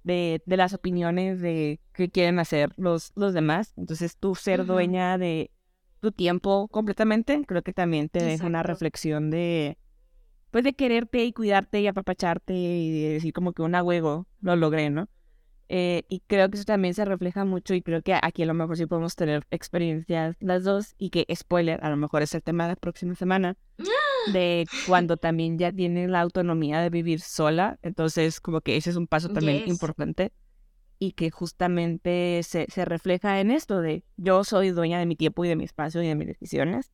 de, de las opiniones de qué quieren hacer los, los demás. Entonces, tú ser dueña de tu tiempo completamente, creo que también te deja una reflexión de, pues, de quererte y cuidarte y apapacharte y decir como que un huevo lo logré, ¿no? Eh, y creo que eso también se refleja mucho y creo que aquí a lo mejor sí podemos tener experiencias las dos y que, spoiler, a lo mejor es el tema de la próxima semana, de cuando también ya tiene la autonomía de vivir sola. Entonces, como que ese es un paso también importante y que justamente se, se refleja en esto de yo soy dueña de mi tiempo y de mi espacio y de mis decisiones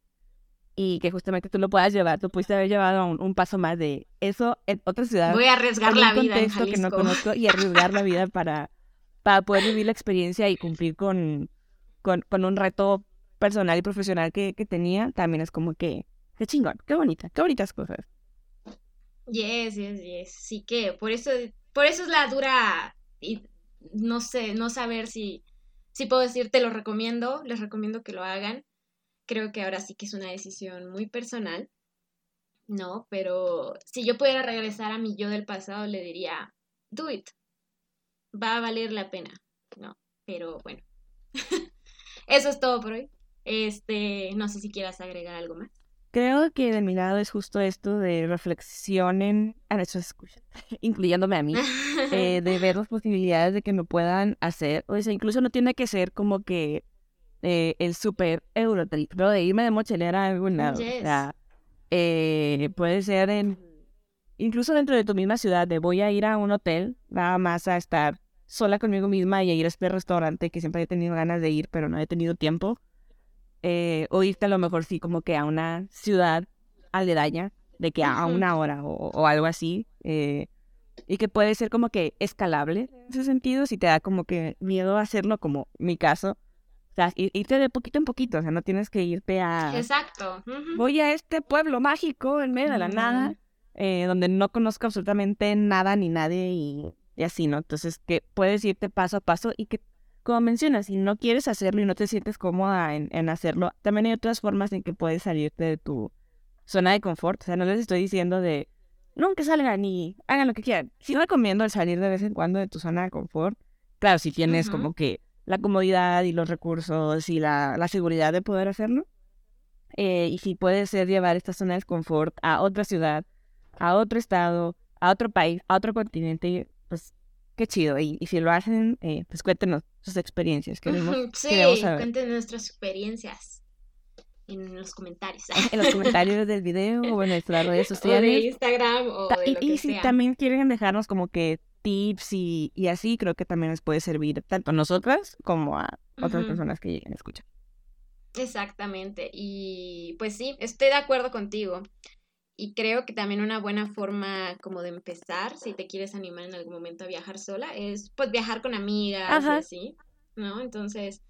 y que justamente tú lo puedas llevar, tú pudiste haber llevado un, un paso más de eso en otra ciudad. Voy a arriesgar la vida en que no conozco y arriesgar la vida para, para poder vivir la experiencia y cumplir con, con, con un reto personal y profesional que, que, tenía, también es como que, qué chingón, qué bonita, qué bonitas cosas. Yes, yes, yes. Sí que por eso, por eso es la dura y no sé, no saber si, si puedo decir, te lo recomiendo, les recomiendo que lo hagan creo que ahora sí que es una decisión muy personal, ¿no? Pero si yo pudiera regresar a mi yo del pasado, le diría, do it, va a valer la pena, ¿no? Pero bueno, eso es todo por hoy. Este, no sé si quieras agregar algo más. Creo que de mi lado es justo esto de reflexionen a nuestros escuchas, incluyéndome a mí, eh, de ver las posibilidades de que me puedan hacer. O sea, incluso no tiene que ser como que eh, el super Eurotrip, ¿no? De irme de mochilera a algún lado. O sea, eh, puede ser en, incluso dentro de tu misma ciudad, de voy a ir a un hotel, nada más a estar sola conmigo misma y a ir a este restaurante que siempre he tenido ganas de ir, pero no he tenido tiempo. Eh, o irte a lo mejor sí como que a una ciudad aledaña, de que a, una hora o, o algo así. Eh, y que puede ser como que escalable en ese sentido, si te da como que miedo a hacerlo, como mi caso, o sea, irte de poquito en poquito, o sea, no tienes que irte a... Exacto. Voy a este pueblo mágico en medio de la nada, eh, donde no conozco absolutamente nada ni nadie y, así, ¿no? Entonces, que puedes irte paso a paso y que, como mencionas, si no quieres hacerlo y no te sientes cómoda en, en hacerlo, también hay otras formas en que puedes salirte de tu zona de confort. O sea, no les estoy diciendo de, nunca salgan y hagan lo que quieran. Sí recomiendo el salir de vez en cuando de tu zona de confort. Claro, si tienes como que la comodidad y los recursos y la, la seguridad de poder hacerlo. Eh, y si puede ser llevar esta zona de confort a otra ciudad, a otro estado, a otro país, a otro continente, pues qué chido. Y, y si lo hacen, eh, pues cuéntenos sus experiencias. Queremos, sí, queremos saber. cuéntenos nuestras experiencias en los comentarios. En los comentarios del video o en nuestras redes o de sociales. Instagram o de Y, lo y que si sea. también quieren dejarnos como que tips y, y así, creo que también les puede servir tanto a nosotras como a otras personas que lleguen a escuchar. Exactamente. Y pues sí, estoy de acuerdo contigo. Y creo que también una buena forma como de empezar, si te quieres animar en algún momento a viajar sola, es pues viajar con amigas y así, ¿no? Entonces,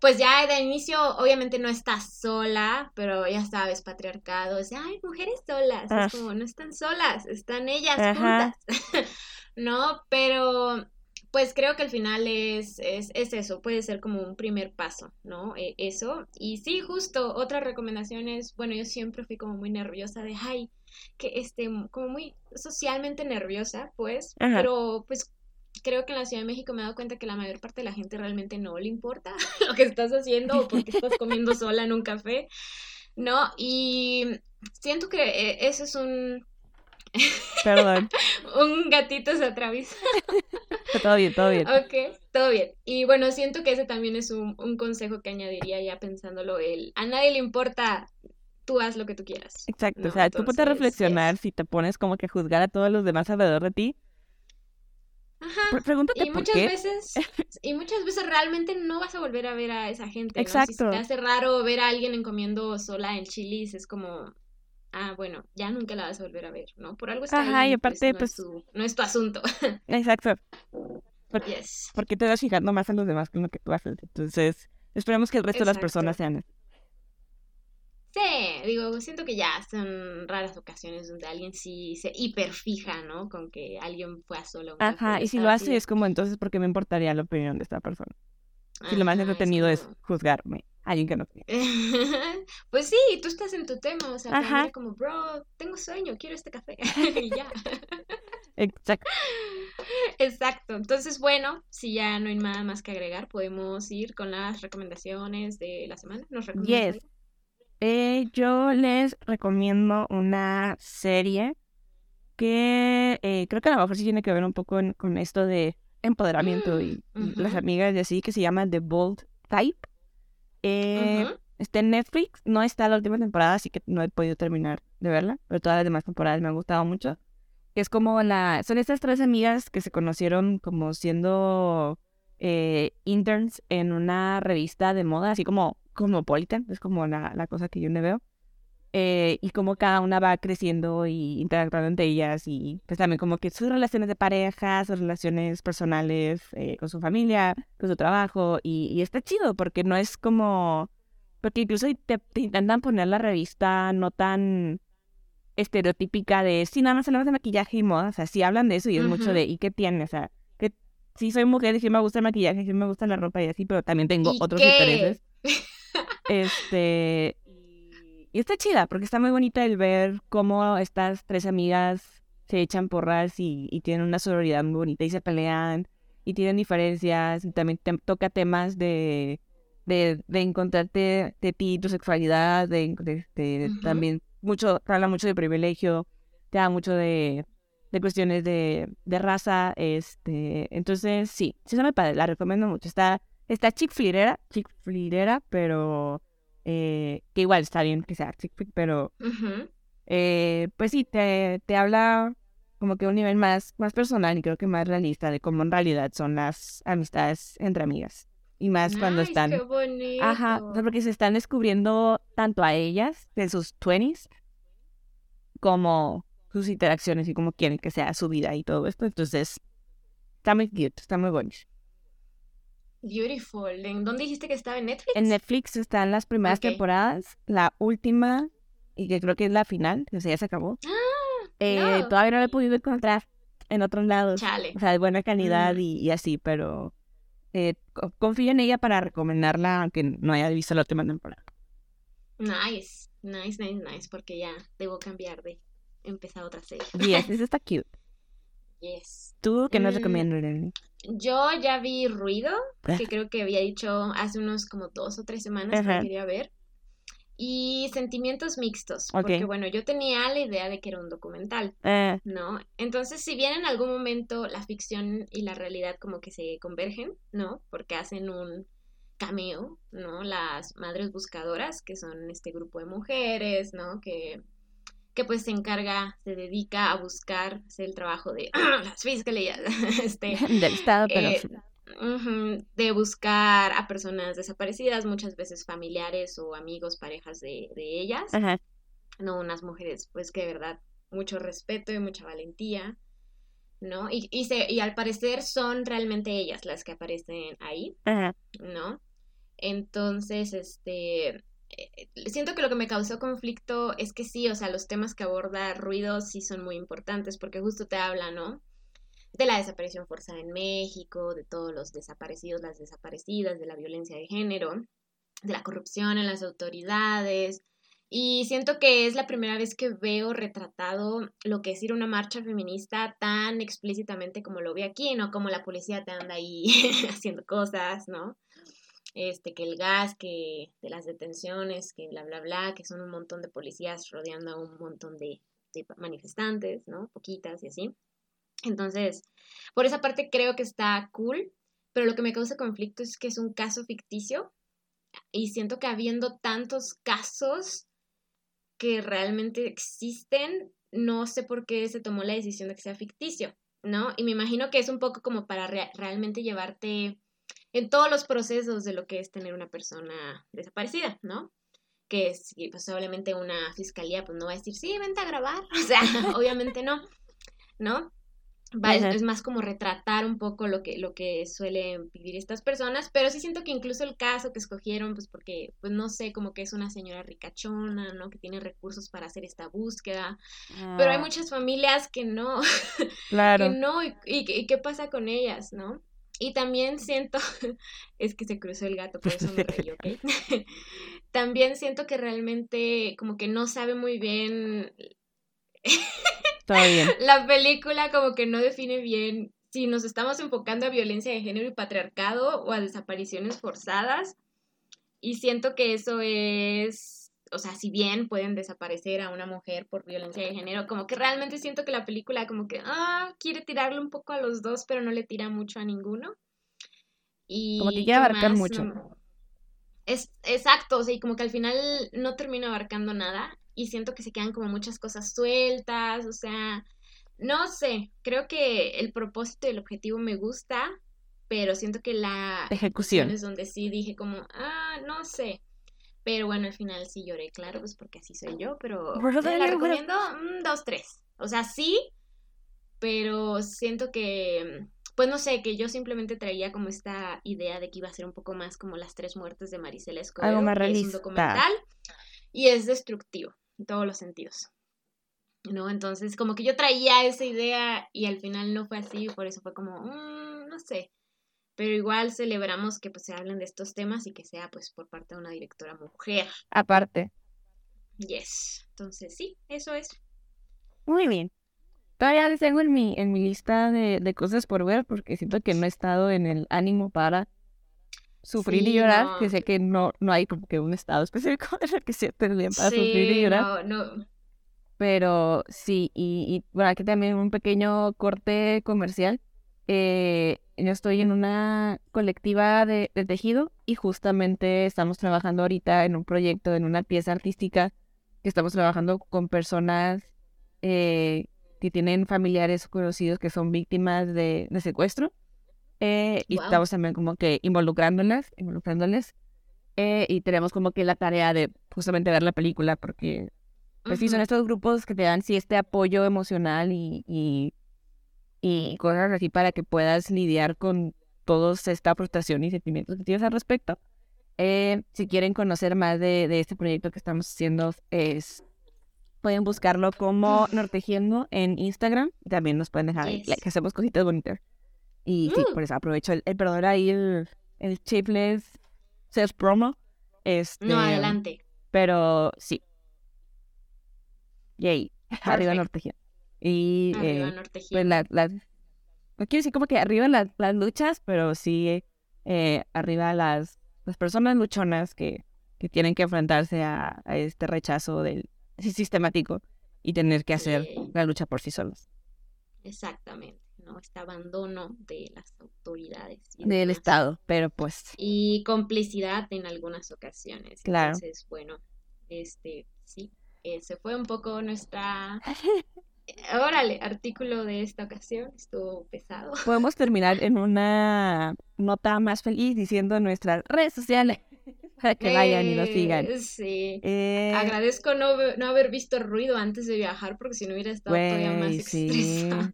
pues ya de inicio obviamente no estás sola, pero ya sabes, patriarcado, es, ay, mujeres solas, Ah. es como, no están solas, están ellas juntas, ¿no? Pero pues creo que al final es, es, es eso, puede ser como un primer paso, ¿no? E- eso. Y sí, justo, otra recomendación es, bueno, yo siempre fui como muy nerviosa de, ay, que este, como muy socialmente nerviosa, pues, Ajá. pero pues creo que en la Ciudad de México me he dado cuenta que la mayor parte de la gente realmente no le importa lo que estás haciendo o porque estás comiendo sola en un café, ¿no? Y siento que eh, eso es un, Perdón. un gatito se atraviesa. todo bien, todo bien. Ok, todo bien. Y bueno, siento que ese también es un, un consejo que añadiría ya pensándolo, el a nadie le importa, tú haz lo que tú quieras. Exacto. No, o sea, tú entonces, reflexionar si te pones como que a juzgar a todos los demás alrededor de ti. Ajá. Pre- pregúntate Y por muchas qué. veces, y muchas veces realmente no vas a volver a ver a esa gente, ¿no? Si se Exacto. te hace raro ver a alguien en comiendo sola en Chili's, es como, ah, bueno, ya nunca la vas a volver a ver, ¿no? Por algo está Ajá, ahí, y aparte, pues, pues- no, es tu, no es tu asunto. Exacto. Yes. Porque te vas fijando más en los demás que en lo que tú haces. Entonces, esperemos que el resto de las personas sean. Sí, digo, siento que ya son raras ocasiones donde alguien sí se hiperfija, ¿no? Con que alguien fue a solo Ajá, y si lo hace es como entonces, ¿por qué me importaría la opinión de esta persona? Si lo más entretenido es como- juzgarme. Alguien que no tiene. Pues sí, tú estás en tu tema, o sea, Ajá. como, bro, tengo sueño, quiero este café. y ya. Exacto. Exacto. Entonces, bueno, si ya no hay nada más que agregar, podemos ir con las recomendaciones de la semana. ¿Nos recomiendas Yes. Eh, yo les recomiendo una serie que eh, creo que a lo mejor sí tiene que ver un poco en- con esto de empoderamiento y, y las Ujú. amigas y así, que se llama The Bold Type. Eh. Está en Netflix, no está la última temporada, así que no he podido terminar de verla, pero todas las demás temporadas me han gustado mucho. Que es como la... Son estas tres amigas que se conocieron como siendo eh, interns en una revista de moda, así como Cosmopolitan, es como la, la cosa que yo le veo. Eh, y como cada una va creciendo y interactuando entre ellas y pues también como que sus relaciones de pareja, sus relaciones personales eh, con su familia, con su trabajo y, y está chido porque no es como... Porque incluso te, te intentan poner la revista no tan estereotípica de sí, nada más hablamos de maquillaje y moda, o sea, sí hablan de eso y es mucho de ¿y qué tiene? O sea, que sí soy mujer y sí me gusta el maquillaje, sí me gusta la ropa y así, pero también tengo ¿Y otros qué? intereses. Este, y, está chida, porque está muy bonita el ver cómo estas tres amigas se echan porras y, y tienen una sororidad muy bonita y se pelean y tienen diferencias y también te- toca temas de, de, de encontrarte de ti, tu sexualidad, de, de- también mucho, te habla mucho de privilegio, te habla mucho de, de cuestiones de, de raza, este, entonces sí, sí muy padre, la recomiendo mucho, está, está chick flirera, chick flirera, pero eh, que igual está bien que sea chick flick, pero eh, pues sí, te, te habla como que a un nivel más, más personal y creo que más realista de cómo en realidad son las amistades entre amigas. Y más cuando Nice, están... qué bonito. Ajá, porque se están descubriendo tanto a ellas de sus 20s como sus interacciones y cómo quieren que sea su vida y todo esto. Entonces, está muy cute, está muy bonito. Beautiful. ¿En dónde dijiste que estaba en Netflix? En Netflix están las primeras temporadas, la última, y que creo que es la final, o sea, ya se acabó. Ah, Eh, no. Todavía no la he podido encontrar en otros lados, Chale. o sea, de buena calidad Mm. y, y así, pero eh, co- confío en ella para recomendarla, aunque no haya visto la última temporada. Nice. Nice, nice, nice. Porque ya debo cambiar de empezar otra serie. Yes, esa está cute. Yes. ¿Tú qué nos Mm, recomiendas? Yo ya vi Ruido, Ah. que creo que había dicho hace unos como dos o tres semanas que Ajá. quería ver. Y Sentimientos Mixtos, porque bueno, yo tenía la idea de que era un documental, Eh, ¿no? Entonces, si bien en algún momento la ficción y la realidad como que se convergen, ¿no? Porque hacen un cameo, ¿no? Las madres buscadoras, que son este grupo de mujeres, ¿no? Que, que pues se encarga, se dedica a buscar, el trabajo de las fiscalías, este, del estado, pero eh, de buscar a personas desaparecidas, muchas veces familiares o amigos, parejas de, de ellas, Ajá. no unas mujeres pues que de verdad mucho respeto y mucha valentía, ¿no? Y, y, se, y al parecer son realmente ellas las que aparecen ahí, Ajá. ¿no? Entonces, este, siento que lo que me causó conflicto es que sí, o sea, los temas que aborda Ruido sí son muy importantes porque justo te habla, ¿no? de la desaparición forzada en México, de todos los desaparecidos, las desaparecidas, de la violencia de género, de la corrupción en las autoridades. Y siento que es la primera vez que veo retratado lo que es ir a una marcha feminista tan explícitamente como lo vi aquí, ¿no? Como la policía te anda ahí haciendo cosas, ¿no? Este, que el gas, que de las detenciones, que bla, bla, bla, que son un montón de policías rodeando a un montón de, manifestantes, ¿no? Poquitas y así. Entonces, por esa parte creo que está cool, pero lo que me causa conflicto es que es un caso ficticio y siento que habiendo tantos casos que realmente existen, no sé por qué se tomó la decisión de que sea ficticio, ¿no? Y me imagino que es un poco como para re realmente llevarte en todos los procesos de lo que es tener una persona desaparecida, ¿no? Que es, pues obviamente una fiscalía pues no va a decir, sí, vente a grabar, o sea, obviamente no, ¿no? Va, es, es, más como retratar un poco lo que, lo que suelen vivir estas personas, pero sí siento que incluso el caso que escogieron, pues porque, pues no sé, como que es una señora ricachona, ¿no? Que tiene recursos para hacer esta búsqueda, ah. pero hay muchas familias que no, claro. que no, y, y, y, qué pasa con ellas, ¿no? Y también siento, es que se cruzó el gato, por eso me reí, ¿ok? también siento que realmente como que no sabe muy bien Todo bien. La película como que no define bien si nos estamos enfocando a violencia de género y patriarcado o a desapariciones forzadas. Y siento que eso es, o sea, si bien pueden desaparecer a una mujer por violencia de género, como que realmente siento que la película como que, ah, quiere tirarle un poco a los dos, pero no le tira mucho a ninguno. Y como que quiere abarcar más? mucho. No, es exacto, o sea, y como que al final no termina abarcando nada y siento que se quedan como muchas cosas sueltas, o sea, no sé, creo que el propósito y el objetivo me gusta, pero siento que la ejecución es donde sí dije como, ah, no sé. Pero bueno, al final sí lloré, claro, pues porque así soy yo, pero Por ¿te la recomiendo mm, dos, tres. O sea, sí, pero siento que, pues no sé, que yo simplemente traía como esta idea de que iba a ser un poco más como las tres muertes de Maricela Escobedo, Algo más realista. es un documental y es destructivo en todos los sentidos. ¿No? Entonces, como que yo traía esa idea y al final no fue así, por eso fue como, mmm, no sé. Pero igual celebramos que pues se hablen de estos temas y que sea pues por parte de una directora mujer. Aparte. Yes. Entonces, sí, eso es. Muy bien. Todavía les tengo en mi, en mi lista de, de cosas por ver porque siento que no he estado en el ánimo para sufrir Sí, y llorar, no. que sé que no, no hay como que un estado específico en el que se tendrían para sufrir y llorar. no, no. Pero sí, y, y bueno, aquí también un pequeño corte comercial. Eh, yo estoy en una colectiva de, de tejido y justamente estamos trabajando ahorita en un proyecto, en una pieza artística, que estamos trabajando con personas eh, que tienen familiares conocidos que son víctimas de, de secuestro. Eh, y Guau. estamos también como que involucrándolas, involucrándoles. eh, y tenemos como que la tarea de justamente ver la película porque pues sí, son estos grupos que te dan sí este apoyo emocional y, y, y cosas así para que puedas lidiar con toda esta frustración y sentimientos que tienes al respecto. Eh, si quieren conocer más de, de este proyecto que estamos haciendo, es, pueden buscarlo como Nortejiendo en Instagram. También nos pueden dejar ahí, Yes. like, hacemos cositas bonitas. Y sí, Mm. por eso aprovecho el, el perdón ahí el, el self promo. Este, No, adelante. pero sí. Yay. Arriba Perfect. Y Arriba, eh, pues la, la- no quiero decir como que arriba las, las luchas, pero sí eh, arriba las, las personas luchonas que, que tienen que enfrentarse a, a este rechazo del sistemático y tener que hacer Sí. la lucha por sí solos. Exactamente, ¿no? Este abandono de las autoridades y Del demás. Estado, pero pues Y complicidad en algunas ocasiones. Claro. Entonces, bueno, este, sí, ese fue un poco nuestra... Órale, artículo de esta ocasión, estuvo pesado. podemos terminar en una nota más feliz diciendo nuestras redes sociales para que vayan y nos sigan. Eh, Sí. Eh, Agradezco no, no haber visto ruido antes de viajar porque si no hubiera estado todavía más güey, sí. estresada.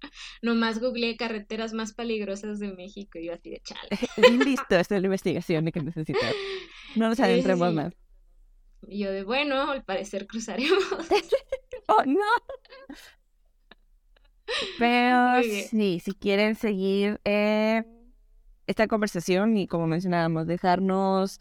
Nomás googleé carreteras más peligrosas de México y yo así de chale. Listo, esta es la investigación que necesitamos. No nos sí, adentremos sí. más. Y yo de bueno, al parecer cruzaremos. ¡Oh, no! Pero sí, si quieren seguir eh, esta conversación y como mencionábamos, dejarnos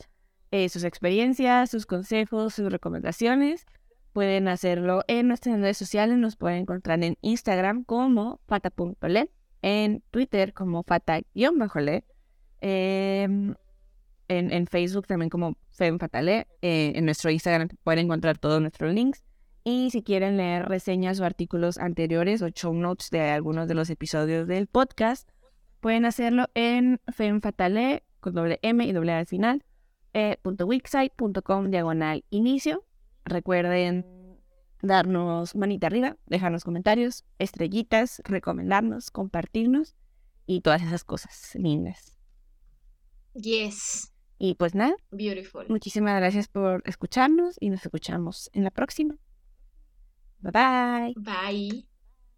eh, sus experiencias, sus consejos, sus recomendaciones, pueden hacerlo en nuestras redes sociales. Nos pueden encontrar en Instagram como fata.le, en Twitter como fata-le, em, en, en Facebook también como femfatale, eh, en nuestro Instagram pueden encontrar todos nuestros links. Y si quieren leer reseñas o artículos anteriores o show notes de algunos de los episodios del podcast, pueden hacerlo en femfatale con doble M y doble A al final, eh, punto wixsite punto com diagonal inicio. Recuerden darnos manita arriba, dejarnos comentarios, estrellitas, recomendarnos, compartirnos y todas esas cosas lindas. Yes, Y pues nada, beautiful. muchísimas gracias por escucharnos y nos escuchamos en la próxima. Bye-bye. Bye.